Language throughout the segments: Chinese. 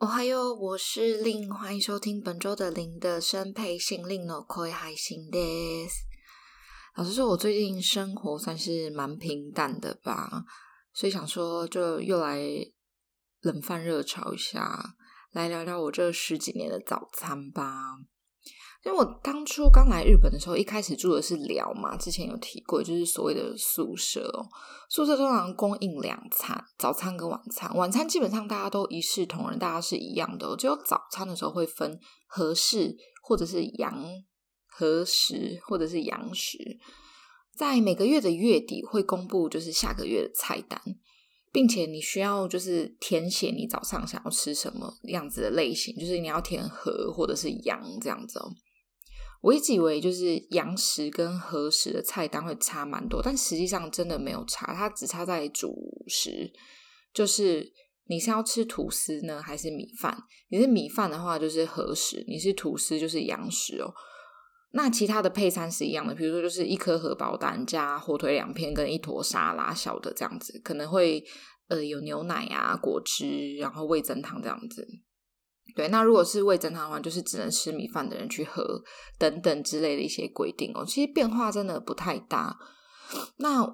おはよう，我是令，欢迎收听本周的零的声配信，令の声配信です。老实说，我最近生活算是蛮平淡的吧，所以想说就又来冷饭热炒一下，来聊聊我这十几年的早餐吧。 因为我当初刚来日本的时候，一开始住的是寮嘛，之前有提过，就是所谓的宿舍哦。宿舍通常供应两餐，早餐跟晚餐。晚餐基本上大家都一视同仁，大家是一样的哦。只有早餐的时候会分和式或者是洋和食或者是洋食。在每个月的月底会公布就是下个月的菜单，并且你需要就是填写你早上想要吃什么样子的类型，就是你要填和或者是洋这样子哦。我一直以为就是洋食跟和食的菜单会差蛮多，但实际上真的没有差，它只差在主食，就是你是要吃吐司呢，还是米饭？你是米饭的话就是和食，你是吐司就是洋食哦。那其他的配餐是一样的，比如说就是一颗荷包蛋加火腿两片跟一坨沙拉小的这样子，可能会呃有牛奶啊、果汁，然后味噌汤这样子。对，那如果是味增汤的话，就是只能吃米饭的人去喝等等之类的一些规定哦。其实变化真的不太大。那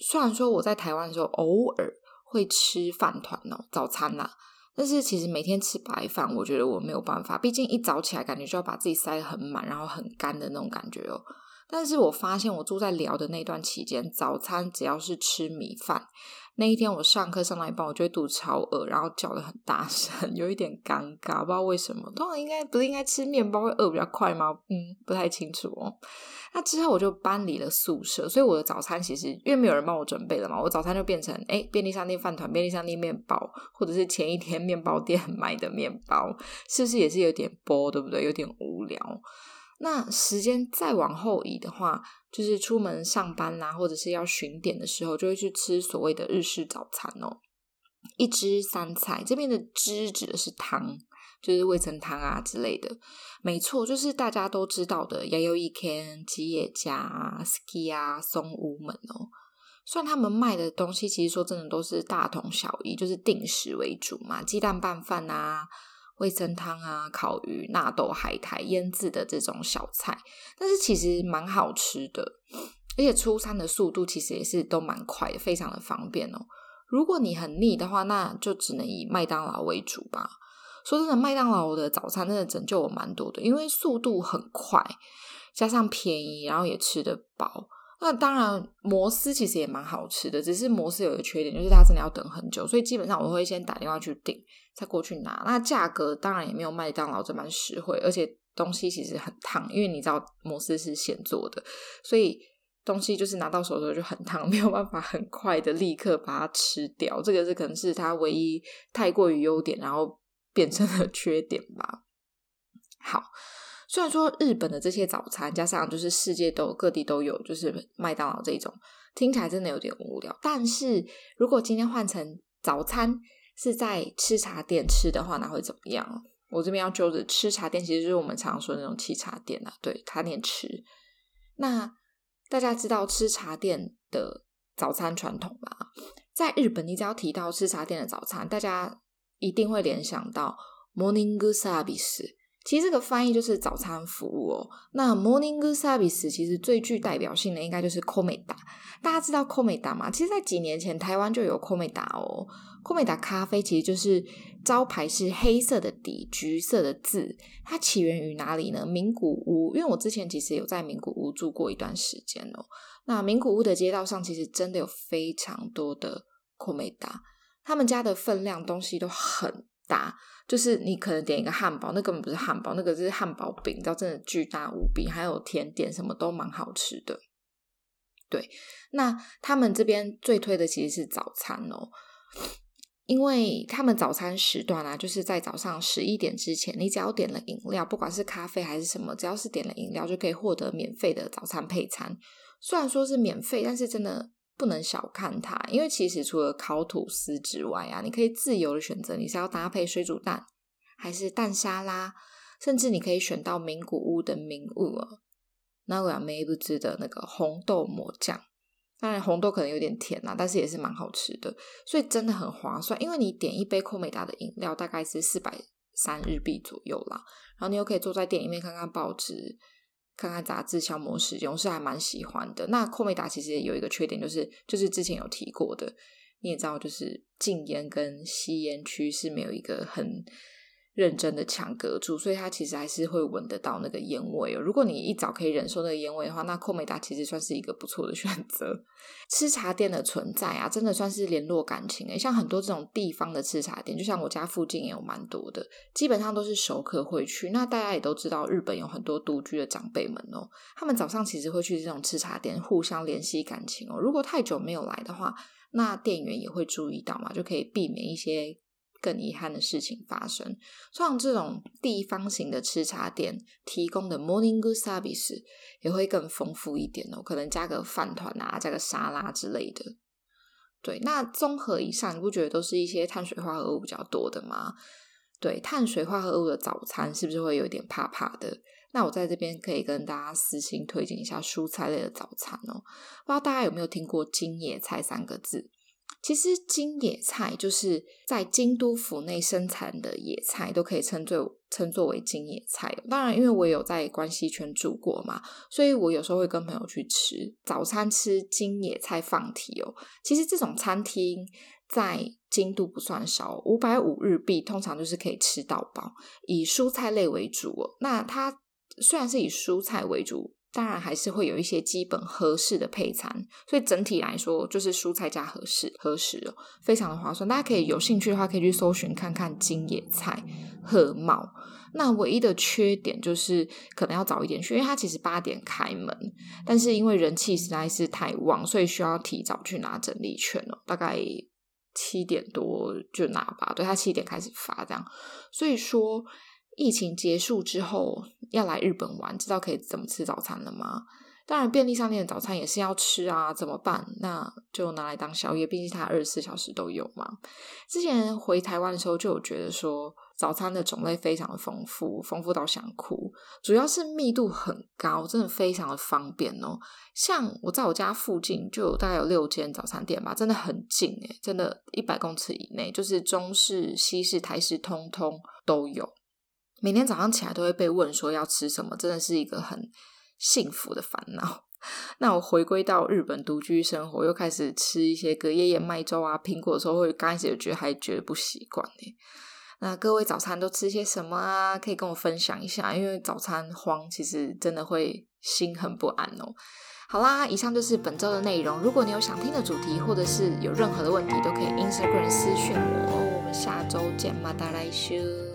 虽然说我在台湾的时候偶尔会吃饭团哦，早餐啦，但是其实每天吃白饭，我觉得我没有办法。毕竟一早起来，感觉就要把自己塞得很满，然后很干的那种感觉哦。但是我发现我住在寮的那段期间，早餐只要是吃米饭。那一天我上课上到一半，我觉得肚子超饿，然后叫得很大声，有一点尴尬，不知道为什么。通常应该不是应该吃面包会饿比较快吗？嗯，不太清楚哦。那之后我就搬离了宿舍，所以我的早餐其实因为没有人帮我准备了嘛，我早餐就变成诶便利商店饭团、便利商店面包，或者是前一天面包店买的面包，是不是也是有点波，对不对？有点无聊。那时间再往后移的话，就是出门上班啦，或者是要巡点的时候，就会去吃所谓的日式早餐哦。一汁三菜，这边的汁指的是汤，就是味噌汤啊之类的。没错，就是大家都知道的 Yayoi Ken、吉野家、SKI 啊、松屋门哦。虽然他们卖的东西，其实说真的都是大同小异，就是定时为主嘛，鸡蛋拌饭啊。味噌汤啊，烤鱼、纳豆、海苔、腌制的这种小菜，但是其实蛮好吃的，而且出餐的速度其实也是都蛮快的，非常的方便哦。如果你很腻的话，那就只能以麦当劳为主吧。说真的，麦当劳的早餐真的拯救我蛮多的，因为速度很快，加上便宜，然后也吃得饱。那当然，摩斯其实也蛮好吃的，只是摩斯有一个缺点，就是它真的要等很久，所以基本上我会先打电话去订，再过去拿。那价格当然也没有麦当劳这么实惠，而且东西其实很烫，因为你知道摩斯是现做的，所以东西就是拿到手的时候就很烫，没有办法很快的立刻把它吃掉。这个是可能是它唯一太过于优点，然后变成了 缺点吧。好。虽然说日本的这些早餐加上就是世界都各地都有，就是麦当劳这种听起来真的有点无聊。但是如果今天换成早餐是在吃茶店吃的话，那会怎么样？我这边要揪着吃茶店，其实就是我们常说的那种吃茶店啊，对，茶店吃。那大家知道吃茶店的早餐传统吗？在日本，你只要提到吃茶店的早餐，大家一定会联想到 morning Good service。其实这个翻译就是早餐服务哦。那 morning service 其实最具代表性的应该就是 Komeda。大家知道 Komeda 吗？其实，在几年前台湾就有 Komeda 哦。Komeda 咖啡其实就是招牌是黑色的底，橘色的字。它起源于哪里呢？名古屋。因为我之前其实有在名古屋住过一段时间哦。那名古屋的街道上其实真的有非常多的 Komeda。他们家的分量东西都很大。就是你可能点一个汉堡，那根本不是汉堡，那个是汉堡饼，你知道真的巨大无比，还有甜点什么都蛮好吃的。对，那他们这边最推的其实是早餐哦。因为他们早餐时段啊，就是在早上十一点之前，你只要点了饮料，不管是咖啡还是什么，只要是点了饮料，就可以获得免费的早餐配餐。虽然说是免费，但是真的不能小看它因为其实除了烤吐司之外啊你可以自由的选择你是要搭配水煮蛋还是蛋沙拉甚至你可以选到名古屋的名物那我要梅不汁的那个红豆抹酱。当然红豆可能有点甜啊但是也是蛮好吃的所以真的很划算因为你点一杯美达的饮料大概是四百三日币左右啦然后你又可以坐在店里面看看报纸看看杂志消磨时间，我是还蛮喜欢的。那酷美达其实也有一个缺点，就是就是之前有提过的，你也知道，就是禁烟跟吸烟区是没有一个很。认真的墙隔住，所以它其实还是会闻得到那个烟味哦。如果你一早可以忍受那个烟味的话，那 Komeda 其实算是一个不错的选择。吃茶店的存在啊，真的算是联络感情诶。像很多这种地方的吃茶店，就像我家附近也有蛮多的，基本上都是熟客会去。那大家也都知道，日本有很多独居的长辈们哦，他们早上其实会去这种吃茶店互相联系感情哦。如果太久没有来的话，那店员也会注意到嘛，就可以避免一些。更遗憾的事情发生，像这种地方型的吃茶店提供的 morning Good service 也会更丰富一点哦，可能加个饭团啊，加个沙拉之类的。对，那综合以上，你不觉得都是一些碳水化合物比较多的吗？对，碳水化合物的早餐是不是会有点怕怕的？那我在这边可以跟大家私心推荐一下蔬菜类的早餐哦。不知道大家有没有听过金野菜三个字？其实京野菜就是在京都府内生产的野菜，都可以称作称作为京野菜。当然，因为我有在关西圈住过嘛，所以我有时候会跟朋友去吃早餐，吃京野菜放题哦。其实这种餐厅在京都不算少，五百五日币通常就是可以吃到饱，以蔬菜类为主。那它虽然是以蔬菜为主。当然还是会有一些基本合适的配餐，所以整体来说就是蔬菜加合适，合适，非常的划算。大家可以有兴趣的话，可以去搜寻看看京野菜鹤茂。那唯一的缺点就是可能要早一点去，因为它其实八点开门，但是因为人气实在是太旺，所以需要提早去拿整理券哦，大概七点多就拿吧。对，它七点开始发这样，所以说。疫情结束之后要来日本玩，知道可以怎么吃早餐了吗？当然，便利商店的早餐也是要吃啊，怎么办？那就拿来当宵夜，毕竟它二十四小时都有嘛。之前回台湾的时候就有觉得说，早餐的种类非常的丰富，丰富到想哭。主要是密度很高，真的非常的方便哦。像我在我家附近就有大概有六间早餐店吧，真的很近诶，真的，一百公尺以内，就是中式、西式、台式，通通都有。每天早上起来都会被问说要吃什么，真的是一个很幸福的烦恼。那我回归到日本独居生活，又开始吃一些隔夜燕麦粥啊、苹果的时候，会刚开始觉得还觉得不习惯呢。那各位早餐都吃些什么啊？可以跟我分享一下，因为早餐慌其实真的会心很不安哦。好啦，以上就是本周的内容。如果你有想听的主题，或者是有任何的问题，都可以 Instagram 私讯我哦。我们下周见，また来周。